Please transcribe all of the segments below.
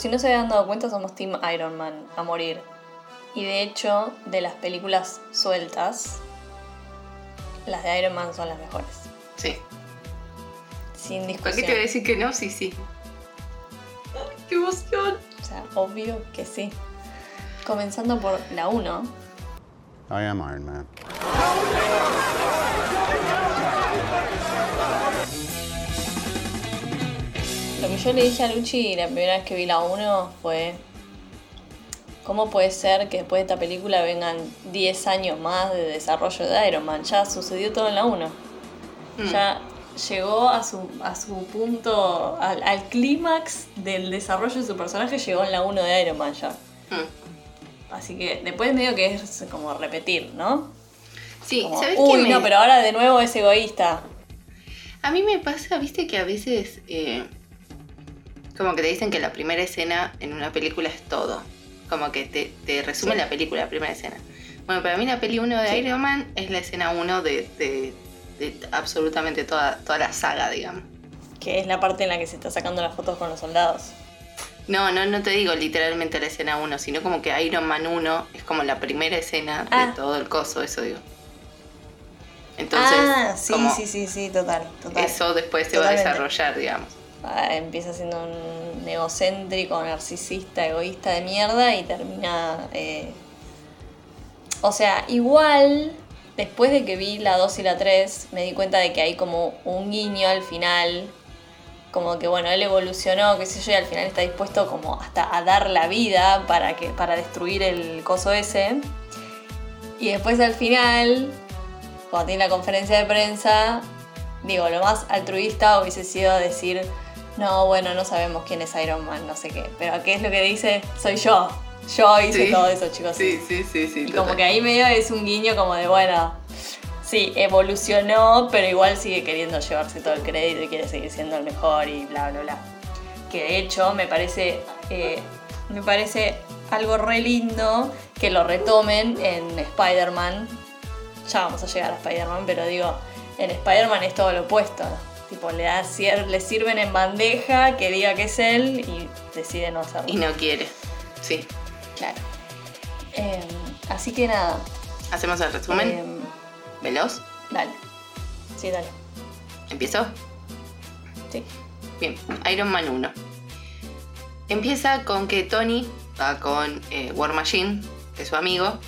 Por si no se habían dado cuenta, somos Team Iron Man a morir. Y de hecho, de las películas sueltas, las de Iron Man son las mejores. Sí. Sin ¿Por qué discusión. te voy a decir que no? Sí, sí. Ay, ¡Qué emoción! O sea, obvio que sí. Comenzando por la 1. I am Iron Man. Yo le dije a Luchi la primera vez que vi la 1 fue. ¿Cómo puede ser que después de esta película vengan 10 años más de desarrollo de Iron Man? Ya sucedió todo en la 1. Mm. Ya llegó a su, a su punto, al, al clímax del desarrollo de su personaje, llegó en la 1 de Iron Man ya. Mm. Así que después medio que es como repetir, ¿no? Sí, Como, ¿sabes qué? Uy, me- no, pero ahora de nuevo es egoísta. A mí me pasa, viste, que a veces eh, como que te dicen que la primera escena en una película es todo. Como que te, te resume Sí. la película, la primera escena. Bueno, para mí la peli 1 de Sí. Iron Man es la escena 1 de, de- de absolutamente toda, toda la saga, digamos. Que es la parte en la que se está sacando las fotos con los soldados. No, no, no te digo literalmente la escena 1, sino como que Iron Man 1 es como la primera escena Ah. de todo el coso, eso digo. Entonces, ah, sí, como sí, sí, sí, total, total. eso después se va a desarrollar, digamos. Ah, empieza siendo un egocéntrico, narcisista, egoísta de mierda y termina... eh, O sea, igual, después de que vi la 2 y la 3, me di cuenta de que hay como un guiño al final. Como que bueno, él evolucionó, qué sé yo, y al final está dispuesto como hasta a dar la vida para, que, para destruir el coso ese. Y después al final, cuando tiene la conferencia de prensa, digo, lo más altruista hubiese sido decir, no, bueno, no sabemos quién es Iron Man, no sé qué. Pero ¿qué es lo que dice? Soy yo. Yo hice Sí. todo eso, chicos. Sí, sí, sí, sí. Y como que ahí medio es un guiño como de, bueno, sí, evolucionó, pero igual sigue queriendo llevarse todo el crédito y quiere seguir siendo el mejor y bla, bla, bla. Que de hecho me parece, eh, me parece algo re lindo que lo retomen en Spider-Man. Ya vamos a llegar a Spider-Man, pero digo, en Spider-Man es todo lo opuesto. Tipo, le, da, le sirven en bandeja que diga que es él y decide no hacerlo. Y no quiere. Sí. Claro. Em, así que nada. Hacemos el resumen. em, Veloz. dale. Sí, dale. ¿Empiezo? Sí. Bien. Iron Man 1. Empieza con que Tony va con eh, War Machine, que es su amigo.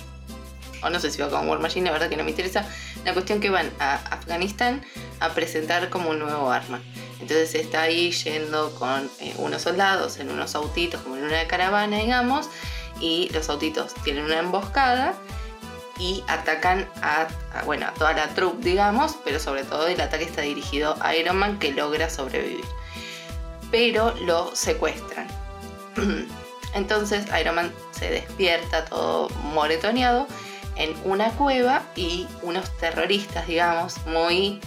O no sé si va con War Machine, la verdad que no me interesa. La cuestión que van a Afganistán a presentar como un nuevo arma. Entonces está ahí yendo con eh, unos soldados en unos autitos, como en una caravana, digamos. Y los autitos tienen una emboscada y atacan a, bueno, toda la troupe, digamos, pero sobre todo el ataque está dirigido a Iron Man que logra sobrevivir. Pero lo secuestran. Entonces Iron Man se despierta todo moretoneado en una cueva y unos terroristas, digamos, muy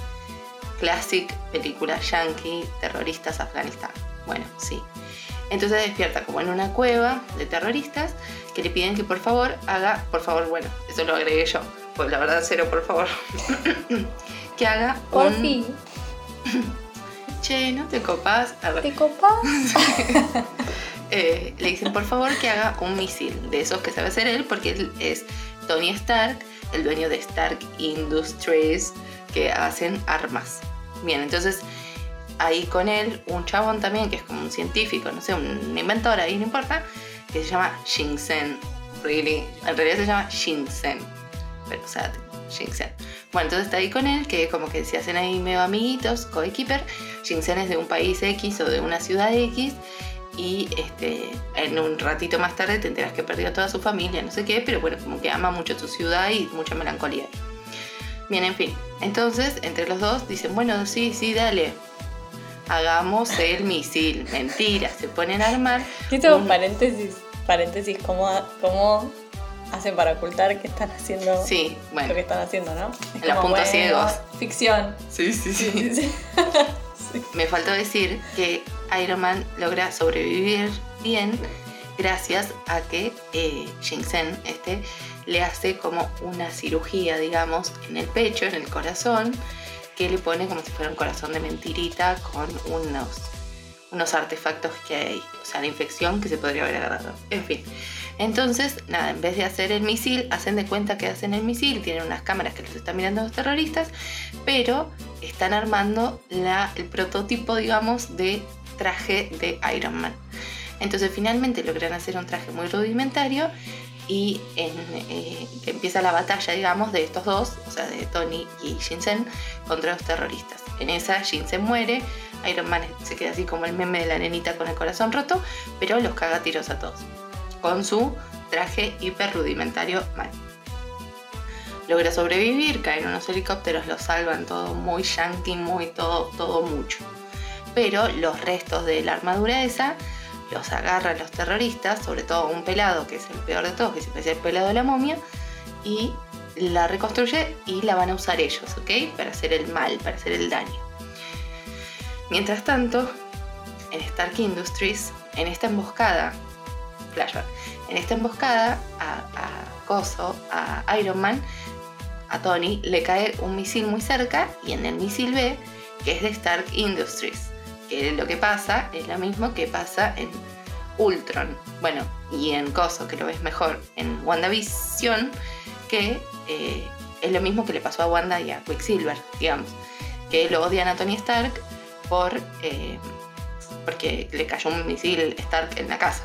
classic película yankee, terroristas Afganistán. Bueno, sí. Entonces despierta como en una cueva de terroristas que le piden que por favor haga, por favor, bueno, eso lo agregué yo, pues la verdad cero, por favor, que haga Por un... fin. Che, no te ver, ¿Te copas? eh, le dicen por favor que haga un misil de esos que sabe hacer él porque él es Tony Stark, el dueño de Stark Industries que hacen armas. Bien, entonces ahí con él un chabón también que es como un científico, no sé, un inventor ahí, no importa, que se llama Shinsen. Really, en realidad se llama Shinsen. Pero, o sea, Shinsen. Bueno, entonces está ahí con él, que como que se hacen ahí medio amiguitos, coequiper. Shinsen es de un país X o de una ciudad X. Y este, en un ratito más tarde te enteras que perdió a toda su familia, no sé qué, pero bueno, como que ama mucho su ciudad y mucha melancolía. Bien, en fin. Entonces, entre los dos dicen, bueno, sí, sí, dale. Hagamos el misil. Mentira, se ponen a armar. Esto un- paréntesis, paréntesis, ¿cómo, ¿cómo hacen para ocultar que están haciendo Sí, lo que bueno. están haciendo, no? Es Los puntos ciegos. Ficción. Sí, sí, Sí, sí, sí. Me faltó decir que Iron Man logra sobrevivir bien gracias a que eh, Shinsen este, le hace como una cirugía, digamos, en el pecho, en el corazón, que le pone como si fuera un corazón de mentirita con unos, unos artefactos que hay, o sea, la infección que se podría haber agarrado. En fin. Entonces, nada, en vez de hacer el misil, hacen de cuenta que hacen el misil, tienen unas cámaras que los están mirando los terroristas, pero están armando la, el prototipo, digamos, de traje de Iron Man. Entonces finalmente logran hacer un traje muy rudimentario y eh, empieza la batalla, digamos, de estos dos, o sea, de Tony y Shinsen contra los terroristas. En esa Shinsen muere, Iron Man se queda así como el meme de la nenita con el corazón roto, pero los caga tiros a todos, con su traje hiper rudimentario mal. Logra sobrevivir, caen unos helicópteros, lo salvan todo muy yankee, muy todo, todo mucho. Pero los restos de la armadura esa los agarran los terroristas, sobre todo un pelado, que es el peor de todos, que siempre es el pelado de la momia, y la reconstruye y la van a usar ellos, ¿ok? Para hacer el mal, para hacer el daño. Mientras tanto, en Stark Industries, en esta emboscada, en esta emboscada a, a Coso, a Iron Man, a Tony, le cae un misil muy cerca y en el misil B, que es de Stark Industries que lo que pasa es lo mismo que pasa en Ultron. Bueno, y en Coso, que lo ves mejor, en WandaVision, que eh, es lo mismo que le pasó a Wanda y a Quicksilver, digamos. Que lo odian a Tony Stark por, eh, porque le cayó un misil Stark en la casa.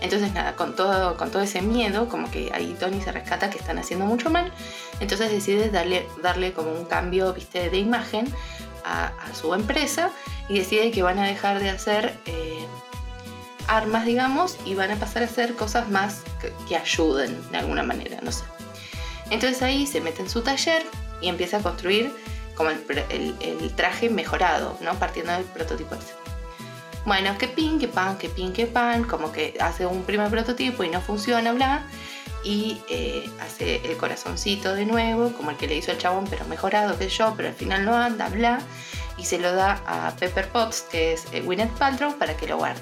Entonces nada, con todo, con todo ese miedo, como que ahí Tony se rescata que están haciendo mucho mal, entonces decide darle, darle como un cambio, viste, de imagen a, su empresa y decide que van a dejar de hacer eh, armas, digamos, y van a pasar a hacer cosas más que, ayuden de alguna manera, no sé. Entonces ahí se mete en su taller y empieza a construir como el, traje mejorado, ¿no? Partiendo del prototipo ese. Bueno, que pin, que pan, que pin, que pan, como que hace un primer prototipo y no funciona, bla y eh, hace el corazoncito de nuevo, como el que le hizo el chabón, pero mejorado que yo, pero al final no anda, bla, y se lo da a Pepper Potts, que es eh, Gwyneth Paltrow, para que lo guarde.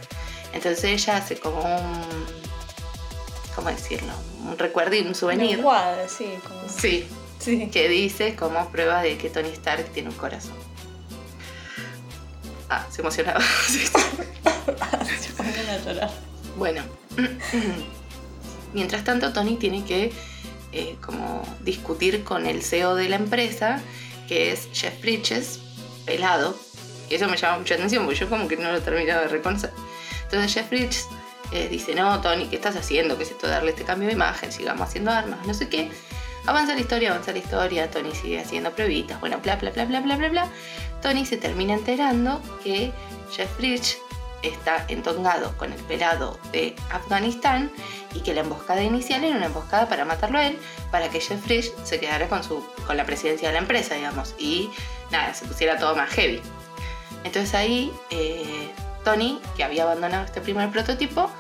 Entonces ella hace como un, ¿cómo decirlo? Un recuerdo y un souvenir. Un sí, como... sí, sí, que dice como prueba de que Tony Stark tiene un corazón. Ah, se emocionaba. se ponen a llorar. Bueno. Mientras tanto, Tony tiene que eh, como discutir con el CEO de la empresa, que es Jeff Bridges, pelado. Y eso me llama mucha atención porque yo como que no lo terminaba de reconocer. Entonces Jeff Bridges eh, dice, no, Tony, ¿qué estás haciendo? ¿Qué es esto darle este cambio de imagen? Sigamos haciendo armas, no sé qué. Avanza la historia, avanza la historia, Tony sigue haciendo pruebitas, bueno, bla, bla, bla, bla, bla, bla, bla. Tony se termina enterando que Jeff Bridges está entongado con el pelado de Afganistán y que la emboscada inicial era una emboscada para matarlo a él, para que Jeffrey se quedara con, su, con la presidencia de la empresa, digamos, y nada, se pusiera todo más heavy. Entonces ahí eh, Tony, que había abandonado este primer prototipo,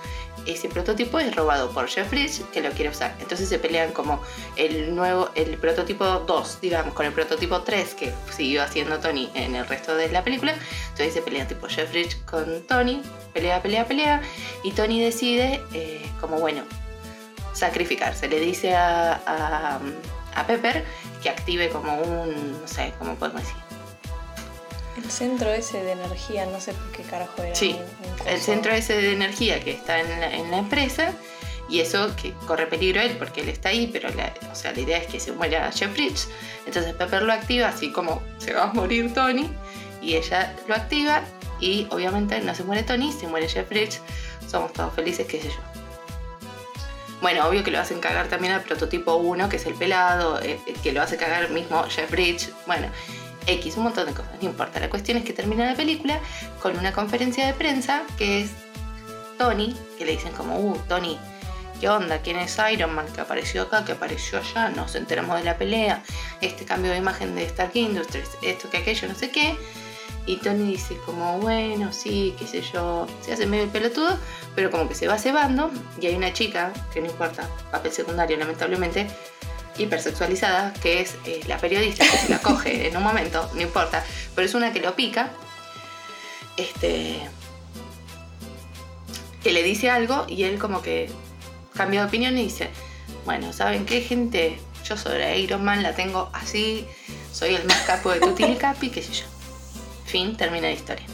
ese prototipo es robado por Jeff Bridges que lo quiere usar. Entonces se pelean como el nuevo, el prototipo 2, digamos, con el prototipo 3 que siguió haciendo Tony en el resto de la película. Entonces se pelean tipo Jeff Bridges con Tony, pelea, pelea, pelea. Y Tony decide, eh, como bueno, sacrificarse. Le dice a, a, a Pepper que active como un, no sé, ¿cómo podemos decir? El centro ese de energía, no sé por qué carajo era. Sí, el centro ese de energía que está en la, empresa y eso que corre peligro él porque él está ahí, pero la, o sea, la idea es que se muera Jeff Bridges. Entonces Pepper lo activa, así como se va a morir Tony, y ella lo activa y obviamente no se muere Tony, se muere Jeff Bridges, somos todos felices, qué sé yo. Bueno, obvio que lo hacen cagar también al prototipo 1, que es el pelado, eh, que lo hace cagar mismo Jeff Bridges. Bueno, X, un montón de cosas, no importa. La cuestión es que termina la película con una conferencia de prensa que es Tony, que le dicen como, uh, Tony, ¿qué onda? ¿Quién es Iron Man? Que apareció acá, que apareció allá, nos enteramos de la pelea, este cambio de imagen de Stark Industries, esto que aquello, no sé qué. Y Tony dice como, bueno, sí, qué sé yo, se hace medio el pelotudo, pero como que se va cebando y hay una chica, que no importa, papel secundario lamentablemente, hipersexualizada, que es eh, la periodista que se la coge en un momento, no importa, pero es una que lo pica, este, que le dice algo y él como que cambia de opinión y dice, bueno, ¿saben qué gente? Yo sobre Iron Man la tengo así, soy el más capo de Tutti Capi, qué sé yo. Fin, termina la historia.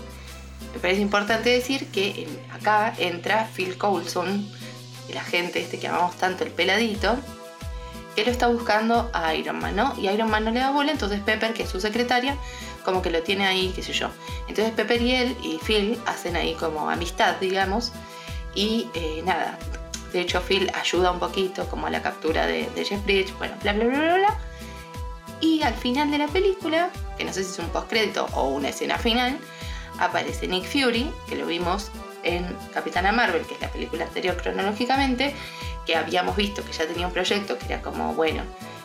me parece importante decir que en- acá entra Phil Coulson, el agente este que amamos tanto, el peladito, lo está buscando a Iron Man, ¿no? Y Iron Man no le da bola, entonces Pepper, que es su secretaria, como que lo tiene ahí, qué sé yo. Entonces Pepper y él y Phil hacen ahí como amistad, digamos, y eh, nada. De hecho, Phil ayuda un poquito como a la captura de, de Jeff Bridge, bueno, bla, bla, bla, bla, bla. Y al final de la película, que no sé si es un postcrédito o una escena final, aparece Nick Fury, que lo vimos en Capitana Marvel, que es la película anterior cronológicamente, que habíamos visto que ya tenía un proyecto que era como, bueno,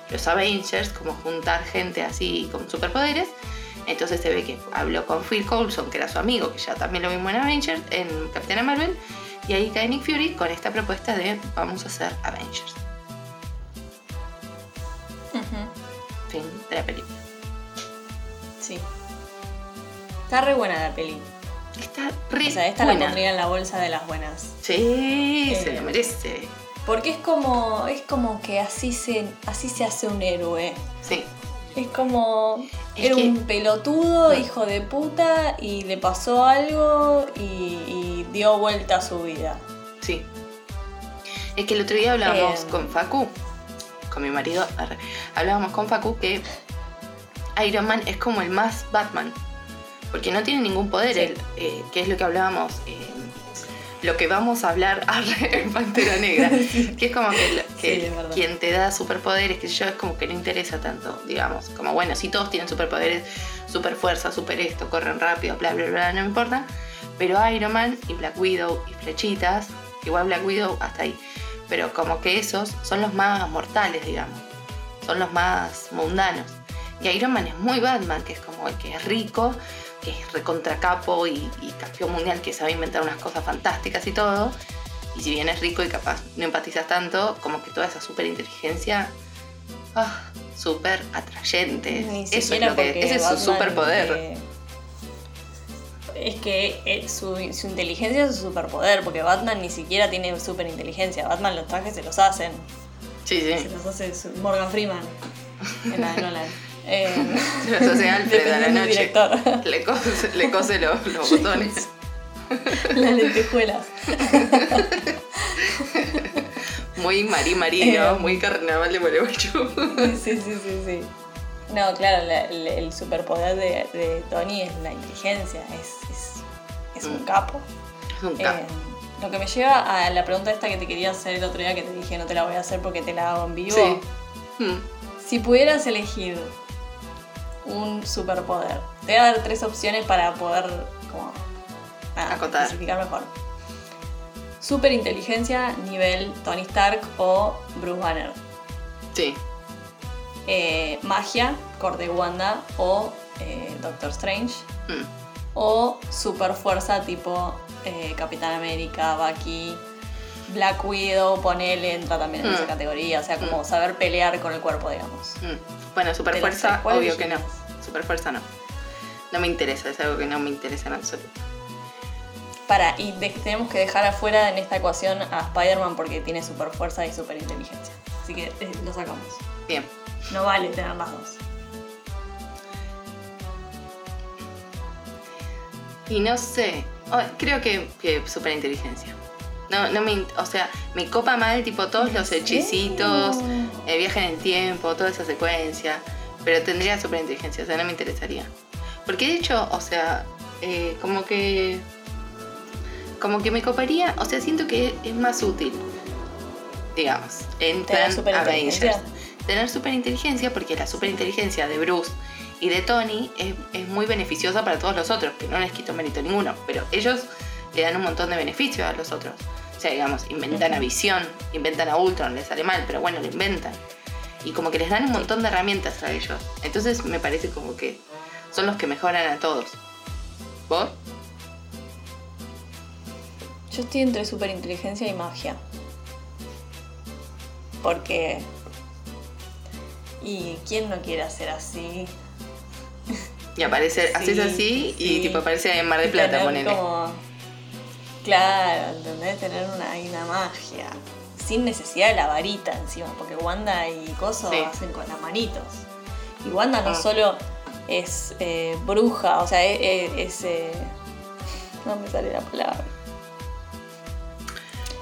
los Avengers, como juntar gente así con superpoderes. Entonces se ve que habló con Phil Coulson, que era su amigo, que ya también lo vimos en Avengers, en Capitana Marvel, y ahí cae Nick Fury con esta propuesta de vamos a hacer Avengers. Fin de la película. Sí. Está re buena la peli. Está re O sea, esta la pondría en la bolsa de las buenas. Sí, se Eh, lo merece. Porque es como. es como que así se. así se hace un héroe. Sí. Es como. Es era que- un pelotudo, No. hijo de puta, y le pasó algo y, y dio vuelta a su vida. Sí. Es que el otro día hablábamos Eh. con Facu, con mi marido, hablábamos con Facu que Iron Man es como el más Batman, porque no tiene ningún poder, Sí. él, eh, que es lo que hablábamos, eh, lo que vamos a hablar en Pantera Negra, que es como que, que Sí, quien te da superpoderes, que yo, es como que no interesa tanto, digamos, como bueno, si todos tienen superpoderes, super fuerza, super esto, corren rápido, bla, bla, bla, no me importa, pero Iron Man y Black Widow y flechitas, igual Black Widow hasta ahí, pero como que esos son los más mortales, digamos, son los más mundanos. Y Iron Man es muy Batman, que es como el que es rico, que es recontra capo y, y campeón mundial, que sabe inventar unas cosas fantásticas y todo. Y si bien es rico y capaz no empatizas tanto, como que toda esa super inteligencia, ah, súper atrayente. Eso es lo que, ese es su superpoder. es que eh, su, su inteligencia es su superpoder, porque Batman ni siquiera tiene super inteligencia. Batman los trajes se los hacen. Sí, Se sí. los hace Morgan Freeman en la de Nolan. Eh, los hace Alfred a la noche. director. Le cose, le cose los, los botones. Las lentejuelas. Muy marí marino, Eh. muy carnaval de Gualeguaychú. Sí, sí, sí, sí. No, claro, la- el, el superpoder de, de Tony es la inteligencia, es, es, es un Mm. capo. Es un Eh, capo. lo que me lleva a la pregunta esta que te quería hacer el otro día que te dije no te la voy a hacer porque te la hago en vivo. Sí. Mm. Si pudieras elegir un superpoder, te voy a dar tres opciones para poder como, nada, Acotar. especificar mejor. Superinteligencia nivel Tony Stark o Bruce Banner. Sí. Eh, magia, corte Wanda o eh, Doctor Strange. Mm. O super fuerza tipo eh, Capitán América, Bucky, Black Widow, ponele, entra también en Mm. esa categoría. O sea, como Mm. saber pelear con el cuerpo, digamos. Mm. Bueno, super fuerza, tres, ¿cuál obvio que no. Super fuerza no. No me interesa, es algo que no me interesa en absoluto. Para, y de- tenemos que dejar afuera en esta ecuación a Spider-Man porque tiene super fuerza y super inteligencia. Así que eh, lo sacamos. Bien. No vale tener las dos. Y no sé, oh, creo que, que super inteligencia. No, no me, o sea, me copa mal tipo todos los ¿En hechicitos, el viaje en el tiempo, toda esa secuencia, pero tendría super inteligencia, o sea, no me interesaría. Porque de hecho, o sea, eh, como que, como que me coparía, o sea, siento que es más útil, digamos, en ¿Tener plan superinteligencia? Avengers. Tener superinteligencia, porque la superinteligencia de Bruce y de Tony es, es muy beneficiosa para todos los otros, que no les quito mérito ninguno, pero ellos le dan un montón de beneficios a los otros. O sea, digamos, inventan a. Visión, inventan a Ultron, les sale mal, pero bueno, lo inventan. Y como que les dan un montón de herramientas a ellos. Entonces me parece como que son los que mejoran a todos. ¿Vos? Yo estoy entre superinteligencia y magia. Porque. ¿Y quién no quiere hacer así? Y aparece, Sí, haces así y tipo aparece en Mar de Plata, ponele. como- Claro, ¿entendés? Tener una, una magia. Sin necesidad de la varita encima, porque Wanda y Coso Sí. hacen con las manitos. Y Wanda no Ah. solo es eh, bruja, o sea, es, es, eh, No me sale la palabra.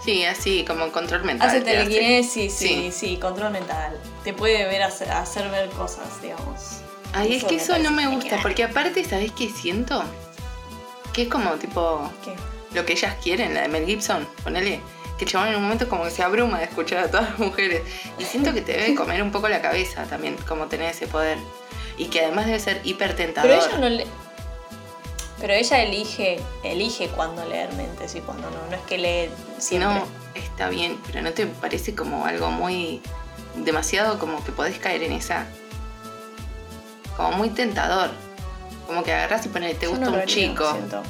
Sí, así como control mental. Hace te hace. telequinesis, sí, sí, Sí. control mental. Te puede ver hacer, hacer ver cosas, digamos. Ay, es que eso no me gusta, porque aparte, ¿sabés qué siento? Que es como tipo ¿Qué? Lo que ellas quieren, la de Mel Gibson, ponele. Que el chabón en un momento como que se abruma de escuchar a todas las mujeres. Y siento que te debe comer un poco la cabeza también, como tener ese poder. Y que además debe ser hiper tentador. Pero ella no le. Pero ella elige, elige cuándo leer mentes y cuándo no. No es que lee Si siempre. no, está bien, pero ¿no te parece como algo muy... demasiado como que podés caer en esa... como muy tentador? Como que agarrás y pones, te gusta no un haría, chico siento.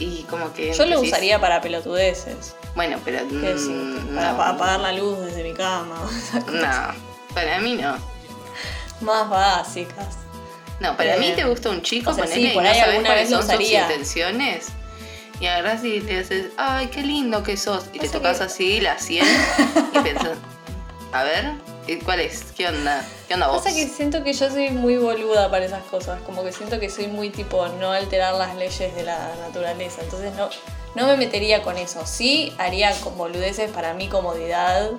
Y como que... Yo lo decís, usaría para pelotudeces. Bueno, pero... ¿Qué mm? Para no. pa- apagar la luz desde mi cama. No, para mí no. Más básicas. No, para Eh, mí te gusta un chico, o sea, ponele, sí, por y no sabes alguna cuáles son sus intenciones. Y agarrás y le haces, ay, qué lindo que sos. Y te tocas que- así la sien y pensás, a ver, ¿y ¿cuál es? ¿Qué onda? ¿Qué onda vos? Pasa que siento que yo soy muy boluda para esas cosas. Como que siento que soy muy tipo no alterar las leyes de la naturaleza. Entonces no, no me metería con eso. Sí haría con boludeces para mi comodidad.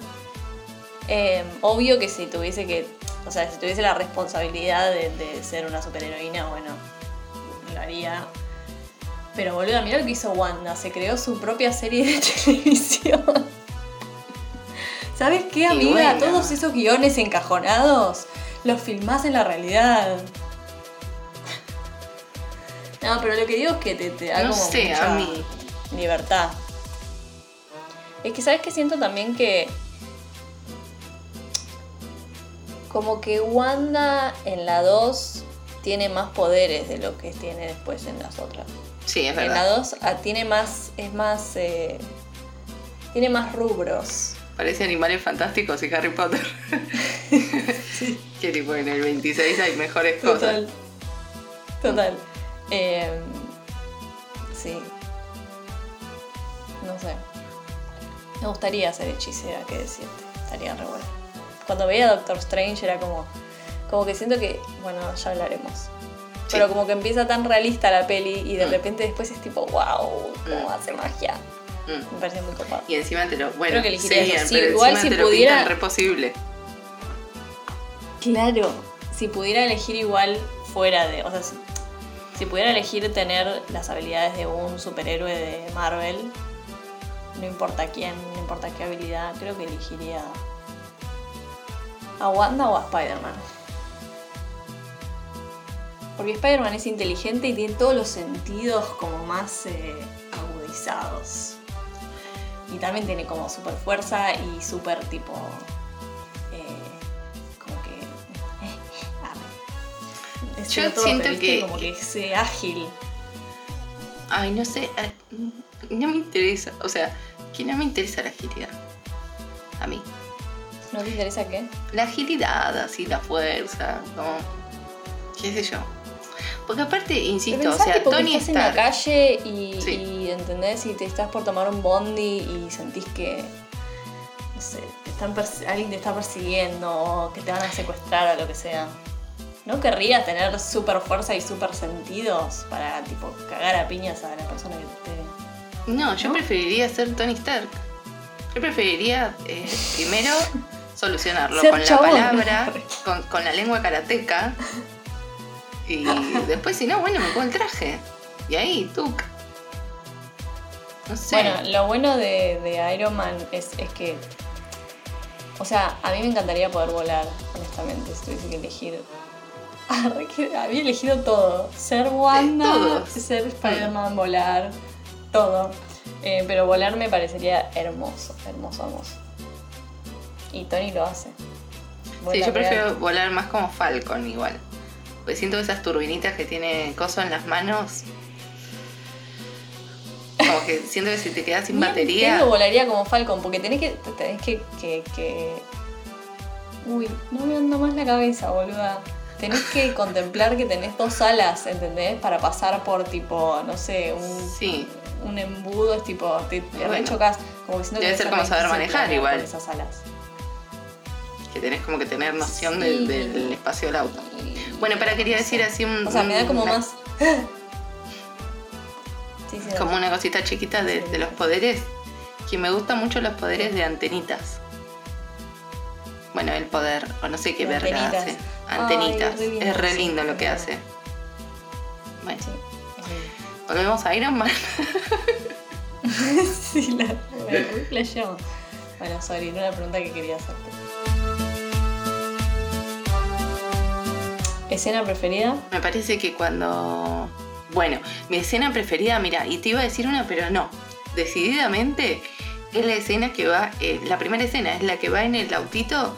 Eh, obvio que si tuviese que. O sea, si tuviese la responsabilidad de, de ser una superheroína, bueno, lo haría. Pero boluda, mira lo que hizo Wanda. Se creó su propia serie de televisión. ¿Sabes qué, amiga? bueno. Todos esos guiones encajonados los filmás en la realidad. No, pero lo que digo es que te, te da No como sé, mucha a mí. libertad. Es que, ¿sabes qué? Siento también que. Como que Wanda en la 2 tiene más poderes de lo que tiene después en las otras. Sí, es En la verdad. 2 ah, tiene más. es más. eh, tiene más rubros. Parece animales fantásticos y Harry Potter. Que tipo en el 26 hay mejores cosas. Total. Total. Eh, sí. No sé. Me gustaría ser hechicera, qué decirte. Estaría re bueno. Cuando veía a Doctor Strange era como. Como que siento que. Bueno, ya hablaremos. Pero como que empieza tan realista la peli y de Mm. repente después es tipo, wow, cómo Mm. hace magia. Mm. Me parece muy copado. Y encima te lo. Bueno, Creo que elegiría sí, eso. Sí, pero igual si te lo pudiera- pintan re posible. Claro, si pudiera elegir igual fuera de. O sea, si, si pudiera elegir tener las habilidades de un superhéroe de Marvel, no importa quién, no importa qué habilidad, creo que elegiría a Wanda o a Spider-Man. Porque Spider-Man es inteligente y tiene todos los sentidos como más eh, agudizados. Y también tiene como super fuerza y super tipo. eh, como que. es Yo siento que- Como que es eh, ágil. Ay, no sé. eh, No me interesa. O sea, que no me interesa la agilidad. A mí. ¿No te interesa qué? La agilidad, así, la fuerza, como. qué sé yo. Porque aparte, insisto, o sea, Tony estás en la Stark. calle y, Sí. y, ¿entendés? Y te estás por tomar un bondi y sentís que, no sé, te están alguien te está persiguiendo o que te van a secuestrar o lo que sea. ¿No querrías tener super fuerza y super sentidos para, tipo, cagar a piñas a la persona que te. No, yo ¿No? preferiría ser Tony Stark. Yo preferiría eh, primero solucionarlo Ser con la palabra, con, con la lengua karateca. Y después, si no, bueno, me pongo el traje. Y ahí, tú. No sé. Bueno, lo bueno de, de Iron Man es, es que. O sea, a mí me encantaría poder volar, honestamente, si tuviese que elegir. Que Había elegido todo. Ser Wanda, ser Spider-Man, volar, todo. Eh, pero volar me parecería hermoso, hermoso, hermoso. Y Tony lo hace. sí, yo prefiero volar más como Falcon igual. Porque siento esas turbinitas que tiene Coso en las manos. Como que siento que si te quedas sin batería. pedo volaría como Falcon, porque tenés que. Tenés que, que, que- Uy, no me anda más la cabeza, boluda. Tenés que contemplar que tenés dos alas, ¿entendés? Para pasar por tipo, no sé, un, Sí. un embudo, es tipo, te, te Bueno. rechocas. Como que siento Debe que ser como saber manejar igual. con esas alas. Que tenés como que tener noción Sí. del, del espacio del auto. Bueno, para quería decir así un. O sea, me da como una- más. Como una cosita chiquita de, los poderes. Que me gustan mucho los poderes de antenitas. Bueno, el poder, o no sé qué verga antenitas. hace. Ay, Antenitas. es re lindo, sí, lo que hace. Bueno, Sí. volvemos a Iron Man. sí, la re flasheó. Bueno, sorry, no era la pregunta que quería hacerte. ¿Escena preferida? Me parece que cuando. Bueno, mi escena preferida, mira, y te iba a decir una, pero no. Decididamente es la escena que va. eh, la primera escena es la que va en el autito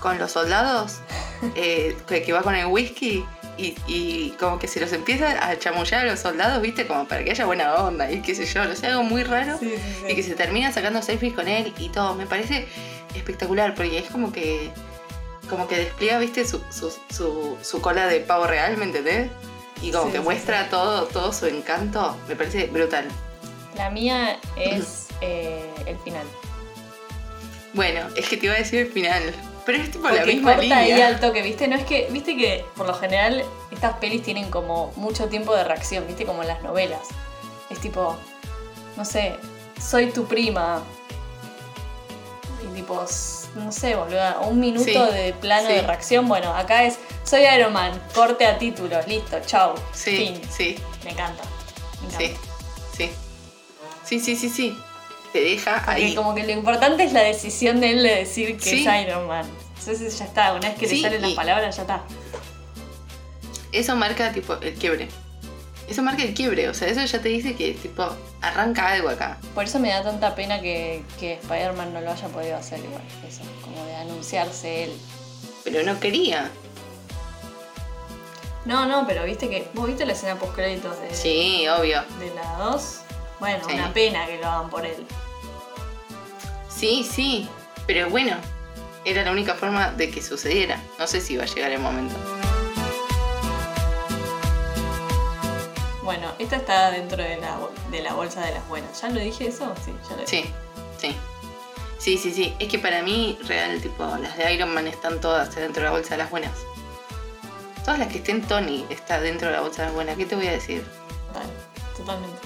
con los soldados, eh, que, que va con el whisky y, y como que se los empieza a chamullar a los soldados, ¿viste? Como para que haya buena onda y qué sé yo, no sé, algo muy raro. Sí, sí, Y que se termina sacando selfies con él y todo. Me parece espectacular porque es como que. Como que despliega, viste, su, su, su, su cola de pavo real, ¿me entendés? Y como Sí, que sí, muestra todo, todo su encanto. Me parece brutal. La mía es eh, el final. Bueno, es que te iba a decir el final. Pero es tipo la Porque misma corta ahí línea. al toque, ¿viste? No es que, viste que por lo general estas pelis tienen como mucho tiempo de reacción, ¿viste? Como en las novelas. Es tipo, no sé, soy tu prima. Y tipo, no sé, boluda, un minuto Sí, de plano sí. de reacción. Bueno, acá es, soy Iron Man, corte a títulos, listo, chau, Sí, fin. sí, Me encanta. Me sí, encanta. sí. Sí, sí, sí, sí. Te deja Porque ahí. como que lo importante es la decisión de él de decir que Sí. es Iron Man. Entonces ya está, una vez que Sí, le salen las palabras, ya está. Eso marca tipo el quiebre. Eso marca el quiebre. O sea, eso ya te dice que tipo arranca algo acá. Por eso me da tanta pena que, que Spider-Man no lo haya podido hacer igual. Eso, como de anunciarse él. Pero no quería. No, no, pero viste que. ¿Vos viste la escena post créditos de, Sí, obvio. de la 2? Bueno, Sí. una pena que lo hagan por él. Sí, sí, pero bueno, era la única forma de que sucediera. No sé si iba a llegar el momento. Bueno, esta está dentro de la, de la bolsa de las buenas. ¿Ya lo dije eso? Sí, ya lo dije. Sí, sí. Sí, sí, sí. Es que para mí, real, tipo, las de Iron Man están todas dentro de la bolsa de las buenas. Todas las que estén Tony está dentro de la bolsa de las buenas. ¿Qué te voy a decir? Total, totalmente.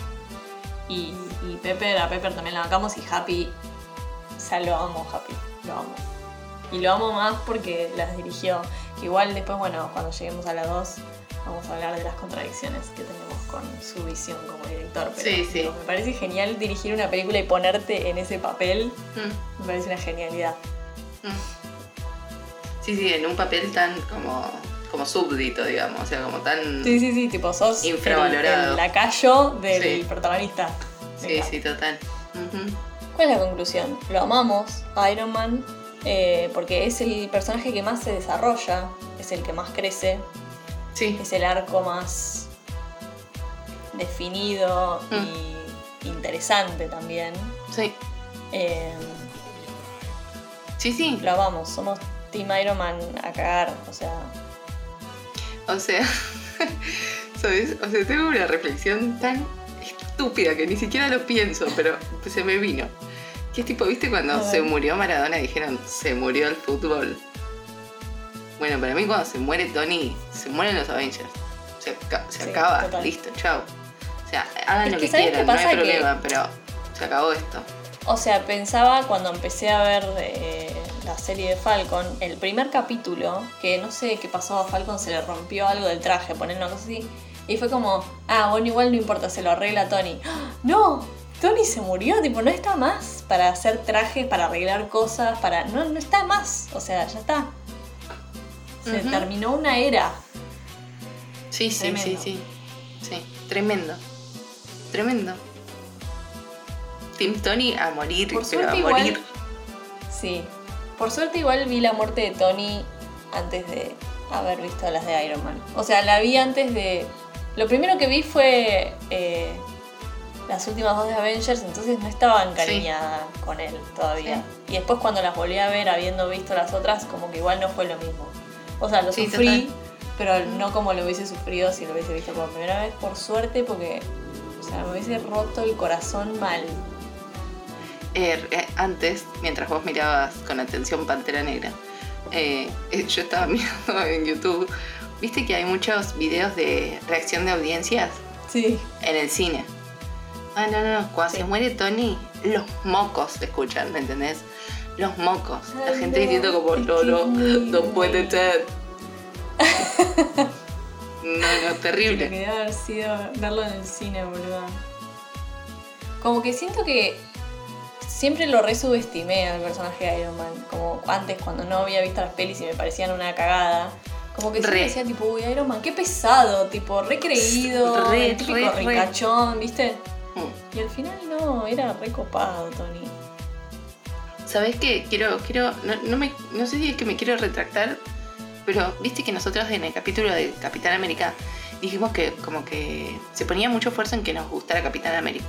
Y, y Pepper, a Pepper también la bancamos y Happy, o sea, lo amo Happy, lo amo. Y lo amo más porque las dirigió. Que igual después, bueno, cuando lleguemos a la 2, vamos a hablar de las contradicciones que tenemos con su visión como director. Pero Sí, sí. digo, me parece genial dirigir una película y ponerte en ese papel. Mm, Me parece una genialidad. mm. Sí, sí, en un papel tan como, como súbdito, digamos. O sea, como tan... Sí, sí, sí, tipo sos el, Infravalorado. el lacayo del Sí. protagonista. Sí, sí, total. ¿Cuál es la conclusión? Lo amamos a Iron Man eh, porque es el personaje que más se desarrolla, es el que más crece, Sí, es el arco más definido Mm. y interesante también. sí. Eh, Sí, sí. lo amamos, somos Team Iron Man a cagar, o sea, O sea, ¿sabes? O sea, tengo una reflexión tan estúpida que ni siquiera lo pienso, pero se me vino. Que es tipo, ¿viste cuando se murió Maradona dijeron se murió el fútbol? Bueno, para mí cuando se muere Tony, se mueren los Avengers. Se, aca- se Sí, acaba, total. listo, chao. O sea, hagan Es lo que que, ¿sabes qué quieran, no hay? Que- problema, pero se acabó esto. O sea, pensaba cuando empecé a ver eh, la serie de Falcon, el primer capítulo, que no sé qué pasó a Falcon, se le rompió algo del traje, poner una cosa así. Y fue como, ah, bueno, igual no importa, se lo arregla Tony. ¡Ah! ¡No! Tony se murió, tipo, no está más para hacer trajes, para arreglar cosas, para. No, no está más. O sea, ya está. Se terminó una era. Sí, sí, Tremendo. sí, sí. Sí, tremendo. Tremendo. Team Tony a morir, Por pero a igual- morir. Sí. Por suerte igual vi la muerte de Tony antes de haber visto las de Iron Man. O sea, la vi antes de... Lo primero que vi fue eh, las últimas dos de Avengers, entonces no estaba encariñada con él todavía. Y después cuando las volví a ver habiendo visto las otras, como que igual no fue lo mismo. O sea, lo Sí, sufrí, total. pero no como lo hubiese sufrido si lo hubiese visto por primera vez, por suerte, porque... O sea, me hubiese roto el corazón mal. Eh, eh, antes, mientras vos mirabas con atención Pantera Negra, eh, eh, yo estaba mirando en YouTube, viste que hay muchos videos de reacción de audiencias Sí. en el cine. Ah, no, no, no. Cuando se muere Tony, los mocos se escuchan, ¿me entendés? Los mocos. La Ay, gente no, diciendo como, es no, puede ser. No, no, terrible. que debe haber sido verlo en el cine, boludo. Como que siento que siempre lo resubestimé al personaje de Iron Man. Como antes, cuando no había visto las pelis y me parecían una cagada. Como que siempre Re. decía, tipo, uy, Iron Man, qué pesado, tipo, recreído, Re, el típico re, ¿viste? Mm. Y al final no, era recopado, Tony. ¿Sabés qué? Quiero, quiero, no, me, no sé si es que me quiero retractar, pero viste que nosotros en el capítulo de Capitán América dijimos que como que se ponía mucho esfuerzo en que nos gustara Capitán América,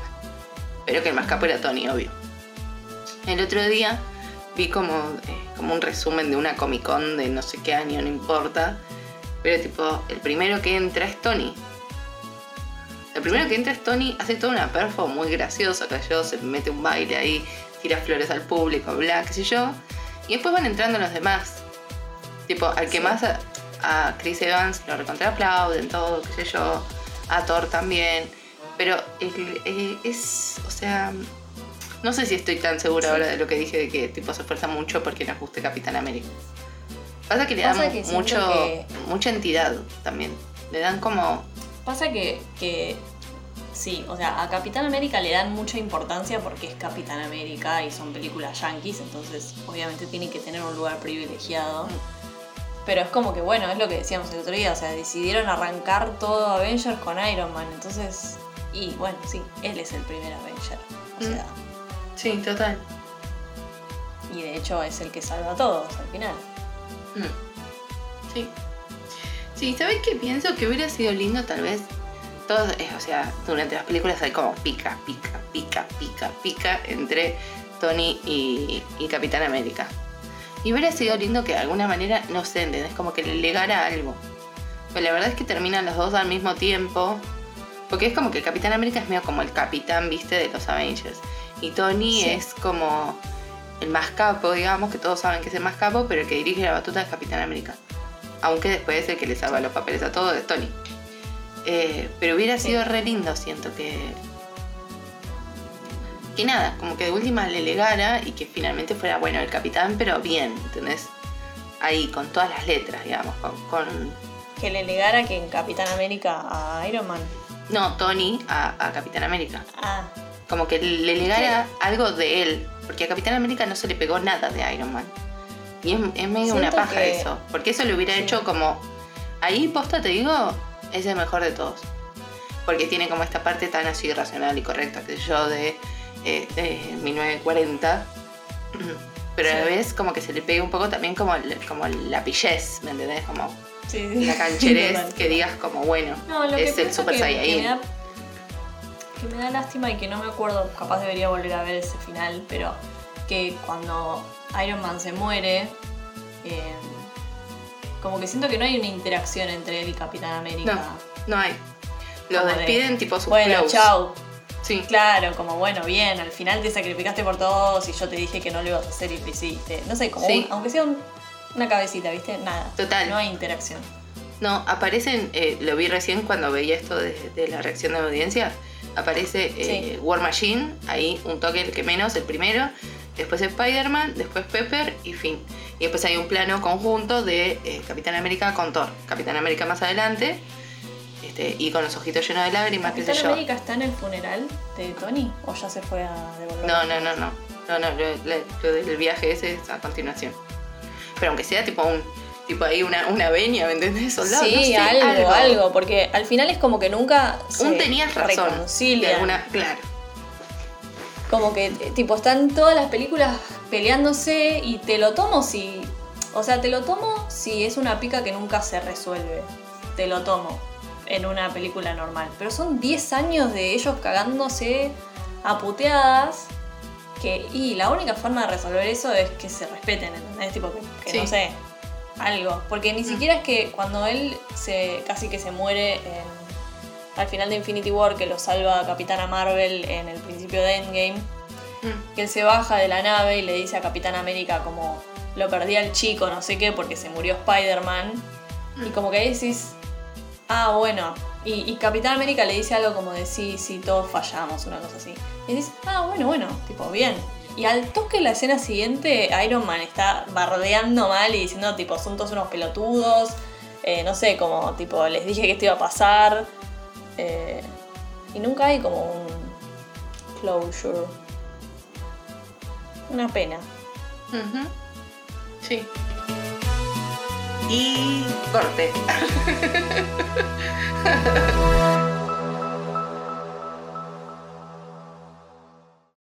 pero que el más capo era Tony, obvio. El otro día vi como, eh, como un resumen de una Comic Con de no sé qué año, no importa, pero tipo, el primero que entra es Tony. El primero que entra es Tony, hace toda una perfo muy graciosa, yo se mete un baile ahí, tira flores al público, bla, qué sé yo. Y después van entrando los demás. Tipo, al que Sí. más a, a Chris Evans lo recontra aplauden, todo, qué sé yo. A Thor también. Pero el- eh, es, o sea, no sé si estoy tan segura Sí. ahora de lo que dije de que tipo se esfuerza mucho porque nos guste Capitán América. Pasa que le Pasa dan que mucho, que- mucha entidad también. Le dan como Pasa que, que sí, o sea, a Capitán América le dan mucha importancia porque es Capitán América y son películas yankees, entonces obviamente tiene que tener un lugar privilegiado. Pero es como que, bueno, es lo que decíamos el otro día, o sea, decidieron arrancar todo Avengers con Iron Man, entonces, y bueno, sí, él es el primer Avenger, o Mm. sea, Sí, total. y de hecho es el que salva a todos al final. Mm. Sí. Sí, ¿sabes qué pienso? Que hubiera sido lindo tal vez. Todos, o sea, durante las películas hay como pica, pica, pica, pica, pica entre Tony y, y Capitán América. Y hubiera sido lindo que de alguna manera, no sé, ¿entendés? Como que le legara algo. Pero la verdad es que terminan los dos al mismo tiempo. Porque es como que Capitán América es medio como el capitán, viste, de los Avengers. Y Tony Sí. es como el más capo, digamos, que todos saben que es el más capo, pero el que dirige la batuta es Capitán América. Aunque después el que le salva los papeles a todos es Tony. Eh, pero hubiera sido re lindo, siento que. Que nada, como que de última le legara y que finalmente fuera bueno el capitán, pero bien, ¿entendés? Ahí, con todas las letras, digamos, con- con Que le legara que en Capitán América a Iron Man. No, Tony a, a Capitán América. Ah, Como que le legara algo de él. Porque a Capitán América no se le pegó nada de Iron Man. Y es, es medio una paja que- eso. Porque eso lo hubiera Sí. hecho como. Ahí, posta, te digo, es el mejor de todos. Porque tiene como esta parte tan así racional y correcta, que yo, de, eh, de 1940. Pero a la vez como que se le pega un poco también como, como la pillez, ¿me entendés? Como sí, sí. la cancherez que digas como, bueno, No, lo que es el Super que, que me Saiyajin. da, que me da lástima y que no me acuerdo, capaz debería volver a ver ese final, pero que cuando Iron Man se muere, eh, como que siento que no hay una interacción entre él y Capitán América. No hay. Los Como de, despiden tipo sus Bueno, chau. Sí. Claro, como bueno, bien, al final te sacrificaste por todos y yo te dije que no lo ibas a hacer y lo hiciste. No sé, como Sí. un- aunque sea un- una cabecita, ¿viste? Nada. Total. No hay interacción. No, aparecen, eh, lo vi recién cuando veía esto de, de la reacción de la audiencia. Aparece eh, Sí. War Machine, ahí un toque el que menos, el primero. Después Spider-Man, después Pepper y fin. Y después hay un plano conjunto de eh, Capitán América con Thor. Capitán América más adelante. Este, y con los ojitos llenos de lágrimas, qué sé ¿Capitán yo. América está en el funeral de Tony o ya se fue a devolver? No, no, no, no. No, no, lo, del viaje ese es a continuación. Pero aunque sea tipo un. Tipo ahí una, una venia, ¿me entendés? Soldado. Sí, no sé, algo, algo, porque al final es como que nunca se Un tenías razón. De reconcilian. alguna, claro. Como que, tipo, están todas las películas peleándose y te lo tomo si... O sea, te lo tomo si es una pica que nunca se resuelve. Te lo tomo en una película normal. Pero son 10 años de ellos cagándose a puteadas. Que, y la única forma de resolver eso es que se respeten, ¿entendés? Tipo, que, que Sí. no sé, algo. Porque ni siquiera es que cuando él se casi que se muere en- al final de Infinity War, que lo salva Capitana Marvel en el principio de Endgame, Mm. que él se baja de la nave y le dice a Capitán América como lo perdí al chico, no sé qué, porque se murió Spider-Man. Y como que decís, ah, bueno. Y Y, y Capitán América le dice algo como de sí, sí, todos fallamos, una cosa así. Y dices, ah, bueno, bueno, tipo, bien. Y al toque la escena siguiente, Iron Man está bardeando mal y diciendo, tipo, son todos unos pelotudos. Eh, no sé, como, tipo, les dije que esto iba a pasar. Eh, y nunca hay como un closure. Una pena. Sí. Y corte.